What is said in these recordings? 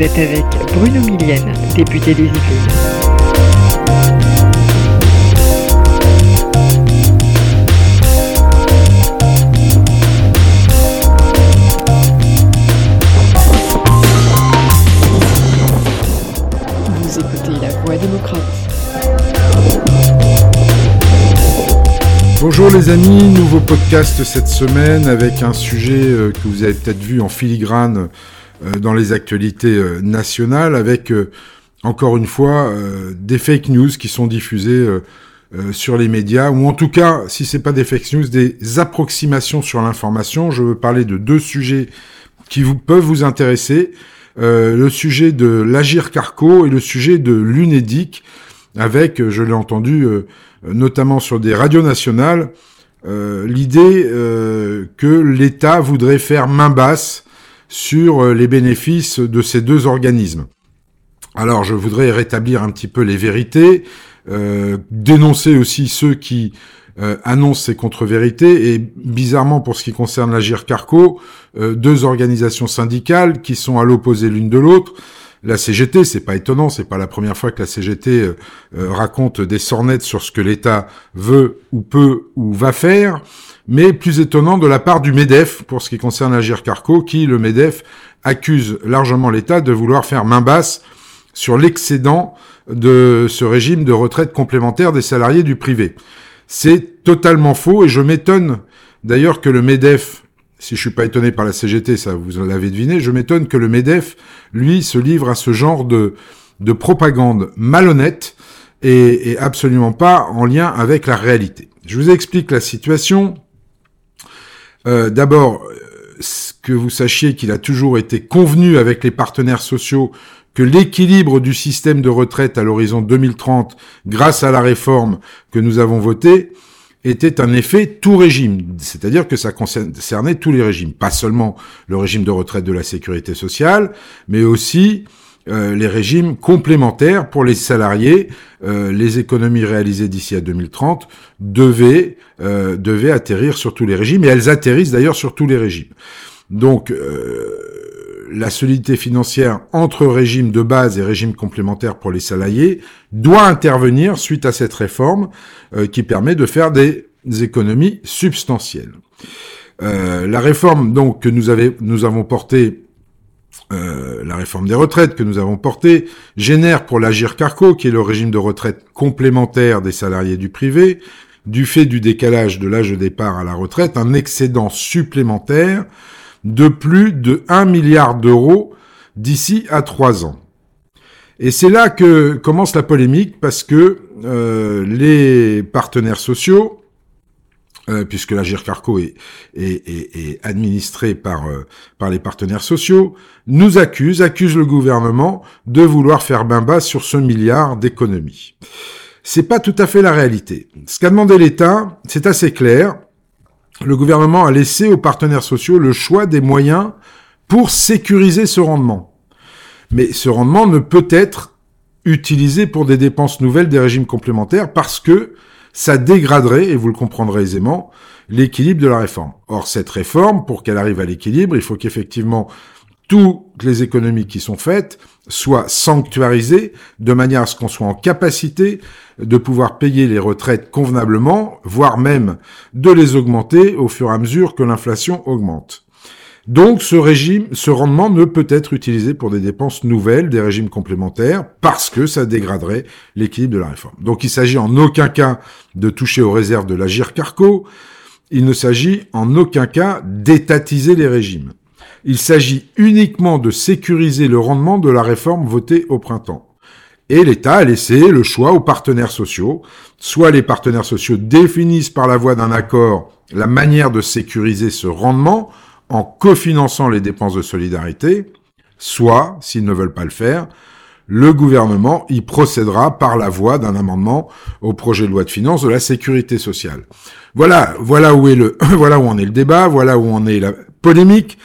Vous êtes avec Bruno Millienne, député des Yvelines. Vous écoutez La Voix démocrate. Bonjour les amis, nouveau podcast cette semaine avec un sujet euh, que vous avez peut-être vu en filigrane dans les actualités euh, nationales avec encore une fois des fake news qui sont diffusées sur les médias ou en tout cas si c'est pas des fake news des approximations sur l'information. Je veux parler de deux sujets qui vous peuvent vous intéresser. le sujet de l'Agir Carco et le sujet de l'UNEDIC avec, je l'ai entendu, notamment sur des radios nationales, euh, l'idée euh, que l'État voudrait faire main basse sur euh, les bénéfices de ces deux organismes. Alors je voudrais rétablir un petit peu les vérités, dénoncer aussi ceux qui annoncent ces contre-vérités, et bizarrement pour ce qui concerne l'Agir Carco, deux organisations syndicales qui sont à l'opposé l'une de l'autre, la CGT, c'est pas étonnant, c'est pas la première fois que la CGT euh, euh, raconte des sornettes sur ce que l'État veut ou peut ou va faire, mais plus étonnant de la part du MEDEF pour ce qui concerne l'Agir Carco, qui, le MEDEF, accuse largement l'État de vouloir faire main basse sur l'excédent de ce régime de retraite complémentaire des salariés du privé. C'est totalement faux et je m'étonne d'ailleurs que le MEDEF si je suis pas étonné par la CGT, ça vous l'avez deviné, je m'étonne que le MEDEF, lui, se livre à ce genre de, de propagande malhonnête et, absolument pas en lien avec la réalité. Je vous explique la situation. Euh, D'abord, que vous sachiez qu'il a toujours été convenu avec les partenaires sociaux que l'équilibre du système de retraite à l'horizon 2030, grâce à la réforme que nous avons votée, était un effet tout régime, c'est-à-dire que ça concernait tous les régimes, pas seulement le régime de retraite de la sécurité sociale, mais aussi euh, les régimes complémentaires pour les salariés. Euh, les économies réalisées d'ici à 2030 devaient, euh, devaient atterrir sur tous les régimes, et elles atterrissent d'ailleurs sur tous les régimes. Donc, la solidité financière entre régime de base et régime complémentaire pour les salariés doit intervenir suite à cette réforme euh, qui permet de faire des, économies substantielles. Euh, la réforme donc que nous avons portée, euh, la réforme des retraites que nous avons portée, génère pour l'Agir Carco, qui est le régime de retraite complémentaire des salariés du privé, du fait du décalage de l'âge de départ à la retraite, un excédent supplémentaire de plus de 1 milliard d'euros d'ici à trois ans. Et c'est là que commence la polémique parce que euh, les partenaires sociaux, euh, puisque la GIRCARCO est, administrée par, euh, par les partenaires sociaux, nous accusent, accusent le gouvernement de vouloir faire bain bas sur ce milliard d'économies. C'est pas tout à fait la réalité. Ce qu'a demandé l'État, c'est assez clair le gouvernement a laissé aux partenaires sociaux le choix des moyens pour sécuriser ce rendement. Mais ce rendement ne peut être utilisé pour des dépenses nouvelles des régimes complémentaires parce que ça dégraderait, et vous le comprendrez aisément, l'équilibre de la réforme. Or, cette réforme, pour qu'elle arrive à l'équilibre, il faut qu'effectivement toutes les économies qui sont faites soient sanctuarisées de manière à ce qu'on soit en capacité de pouvoir payer les retraites convenablement, voire même de les augmenter au fur et à mesure que l'inflation augmente. Donc ce régime, ce rendement ne peut être utilisé pour des dépenses nouvelles des régimes complémentaires parce que ça dégraderait l'équilibre de la réforme. Donc il s'agit en aucun cas de toucher aux réserves de l'Agir Carco, il ne s'agit en aucun cas d'étatiser les régimes. Il s'agit uniquement de sécuriser le rendement de la réforme votée au printemps. Et l'État a laissé le choix aux partenaires sociaux. Soit les partenaires sociaux définissent par la voie d'un accord la manière de sécuriser ce rendement en cofinançant les dépenses de solidarité, soit, s'ils ne veulent pas le faire, le gouvernement y procédera par la voie d'un amendement au projet de loi de finances de la sécurité sociale. Voilà, voilà où est le, voilà où en est le débat, voilà où en est la polémique.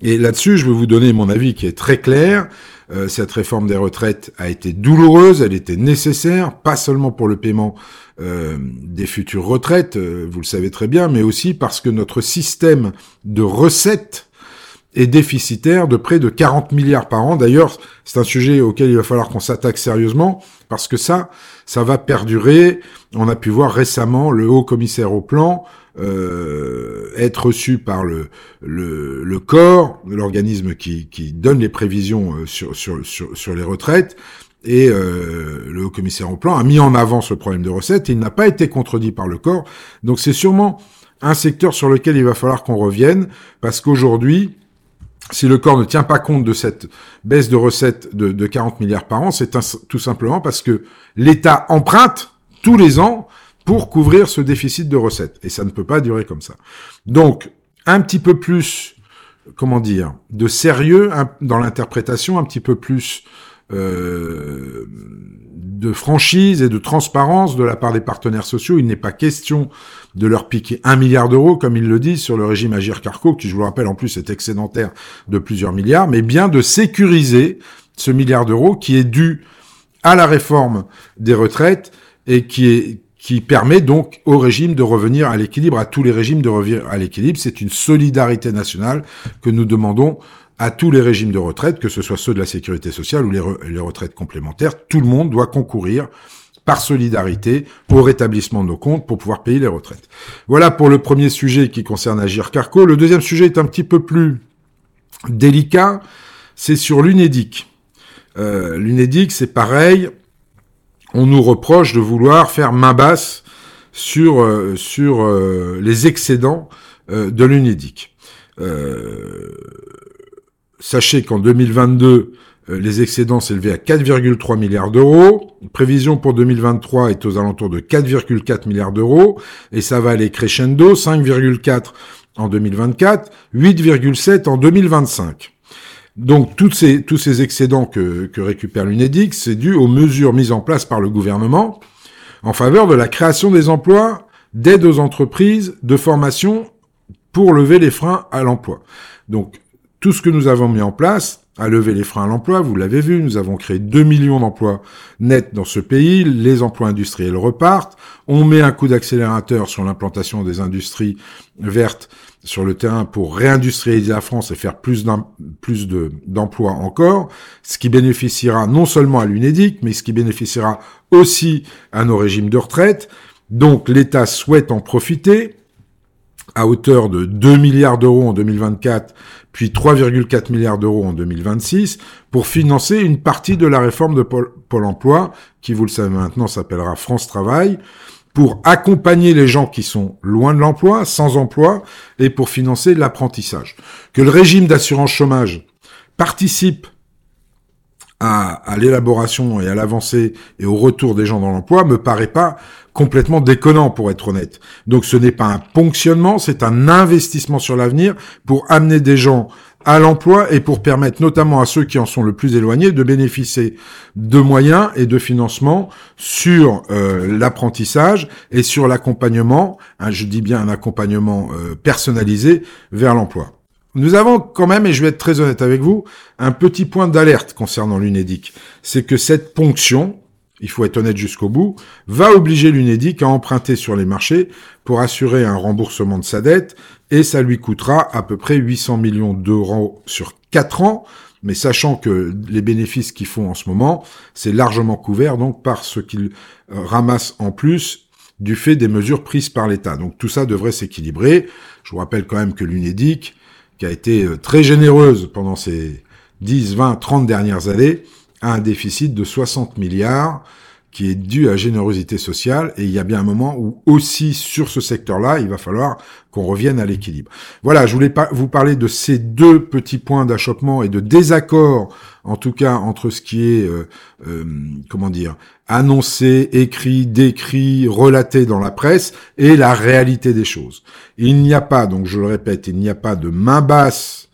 Et là-dessus, je vais vous donner mon avis qui est très clair. Euh, cette réforme des retraites a été douloureuse, elle était nécessaire, pas seulement pour le paiement euh, des futures retraites, euh, vous le savez très bien, mais aussi parce que notre système de recettes est déficitaire de près de 40 milliards par an. D'ailleurs, c'est un sujet auquel il va falloir qu'on s'attaque sérieusement parce que ça, ça va perdurer. On a pu voir récemment le haut commissaire au plan euh, être reçu par le, le, le corps, l'organisme qui, qui donne les prévisions euh, sur, sur, sur, sur les retraites, et euh, le haut commissaire au plan a mis en avant ce problème de recettes et il n'a pas été contredit par le corps. Donc c'est sûrement un secteur sur lequel il va falloir qu'on revienne parce qu'aujourd'hui, si le corps ne tient pas compte de cette baisse de recettes de, de 40 milliards par an, c'est tout simplement parce que l'État emprunte tous les ans pour couvrir ce déficit de recettes. Et ça ne peut pas durer comme ça. Donc, un petit peu plus, comment dire, de sérieux dans l'interprétation, un petit peu plus euh, de franchise et de transparence de la part des partenaires sociaux. Il n'est pas question de leur piquer un milliard d'euros, comme ils le disent, sur le régime Agir Carco, qui, je vous le rappelle, en plus est excédentaire de plusieurs milliards, mais bien de sécuriser ce milliard d'euros qui est dû à la réforme des retraites et qui est qui permet donc au régime de revenir à l'équilibre, à tous les régimes de revenir à l'équilibre. C'est une solidarité nationale que nous demandons à tous les régimes de retraite, que ce soit ceux de la sécurité sociale ou les, retraites complémentaires. Tout le monde doit concourir par solidarité au rétablissement de nos comptes pour pouvoir payer les retraites. Voilà pour le premier sujet qui concerne Agir Carco. Le deuxième sujet est un petit peu plus délicat, c'est sur l'UNEDIC. Euh, L'UNEDIC, c'est pareil, on nous reproche de vouloir faire main basse sur, euh, sur euh, les excédents euh, de l'UNEDIC. sachez qu'en 2022, les excédents s'élevaient à 4,3 milliards d'euros. Prévision pour 2023 est aux alentours de 4,4 milliards d'euros. Et ça va aller crescendo, 5,4 en 2024, 8,7 en 2025. Donc tous ces excédents que, que récupère l'UNEDIC, c'est dû aux mesures mises en place par le gouvernement en faveur de la création des emplois, d'aide aux entreprises, de formation pour lever les freins à l'emploi. Donc tout ce que nous avons mis en place a levé les freins à l'emploi, vous l'avez vu, nous avons créé 2 millions d'emplois nets dans ce pays, les emplois industriels repartent, on met un coup d'accélérateur sur l'implantation des industries vertes sur le terrain pour réindustrialiser la France et faire plus plus d'emplois encore, ce qui bénéficiera non seulement à l'UNEDIC, mais ce qui bénéficiera aussi à nos régimes de retraite. Donc l'État souhaite en profiter à hauteur de 2 milliards d'euros en 2024, puis 3,4 milliards d'euros en 2026, pour financer une partie de la réforme de Pôle, emploi, qui, vous le savez maintenant, s'appellera France Travail, pour accompagner les gens qui sont loin de l'emploi, sans emploi, et pour financer l'apprentissage. Que le régime d'assurance chômage participe à, l'élaboration et à l'avancée et au retour des gens dans l'emploi me paraît pas complètement déconnant pour être honnête. Donc ce n'est pas un ponctionnement, c'est un investissement sur l'avenir pour amener des gens à l'emploi et pour permettre notamment à ceux qui en sont le plus éloignés de bénéficier de moyens et de financement sur euh, l'apprentissage et sur l'accompagnement, hein, je dis bien un accompagnement euh, personnalisé vers l'emploi. Nous avons quand même, et je vais être très honnête avec vous, un petit point d'alerte concernant l'UNEDIC. C'est que cette ponction, il faut être honnête jusqu'au bout, va obliger l'UNEDIC à emprunter sur les marchés pour assurer un remboursement de sa dette, et ça lui coûtera à peu près 800 millions d'euros sur 4 ans, mais sachant que les bénéfices qu'ils font en ce moment, c'est largement couvert donc par ce qu'ils euh, ramassent en plus du fait des mesures prises par l'État. Donc tout ça devrait s'équilibrer. Je vous rappelle quand même que l'UNEDIC, qui a été euh, très généreuse pendant ces 10, 20, 30 dernières années, a un déficit de 60 milliards qui est dû à générosité sociale et il y a bien un moment où aussi sur ce secteur-là, il va falloir qu'on revienne à l'équilibre. Voilà, je voulais pas vous parler de ces deux petits points d'achoppement et de désaccord, en tout cas entre ce qui est, euh, euh, comment dire, annoncé, écrit, décrit, relaté dans la presse et la réalité des choses. Il n'y a pas, donc je le répète, il n'y a pas de main basse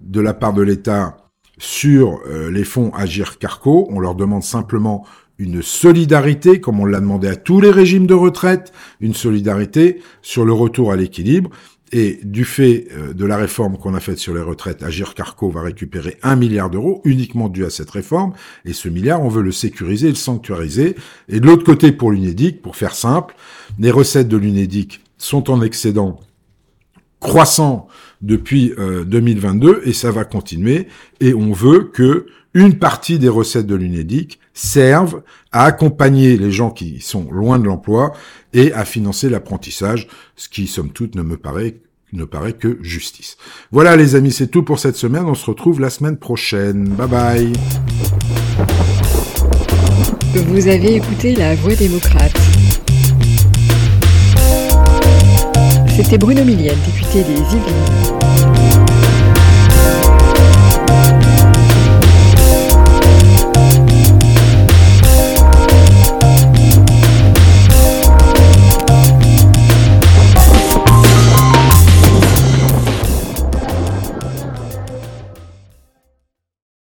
de la part de l'État sur euh, les fonds Agir Carco. On leur demande simplement une solidarité, comme on l'a demandé à tous les régimes de retraite, une solidarité sur le retour à l'équilibre. Et du fait euh, de la réforme qu'on a faite sur les retraites, Agir Carco va récupérer un milliard d'euros uniquement dû à cette réforme. Et ce milliard, on veut le sécuriser le sanctuariser. Et de l'autre côté, pour l'UNEDIC, pour faire simple, les recettes de l'UNEDIC sont en excédent croissant depuis 2022 et ça va continuer. Et on veut que une partie des recettes de l'UNEDIC servent à accompagner les gens qui sont loin de l'emploi et à financer l'apprentissage, ce qui, somme toute, ne me paraît ne paraît que justice. Voilà les amis, c'est tout pour cette semaine. On se retrouve la semaine prochaine. Bye bye. Vous avez écouté La Voix démocrate. C'était Bruno Millienne, député des Yvelines.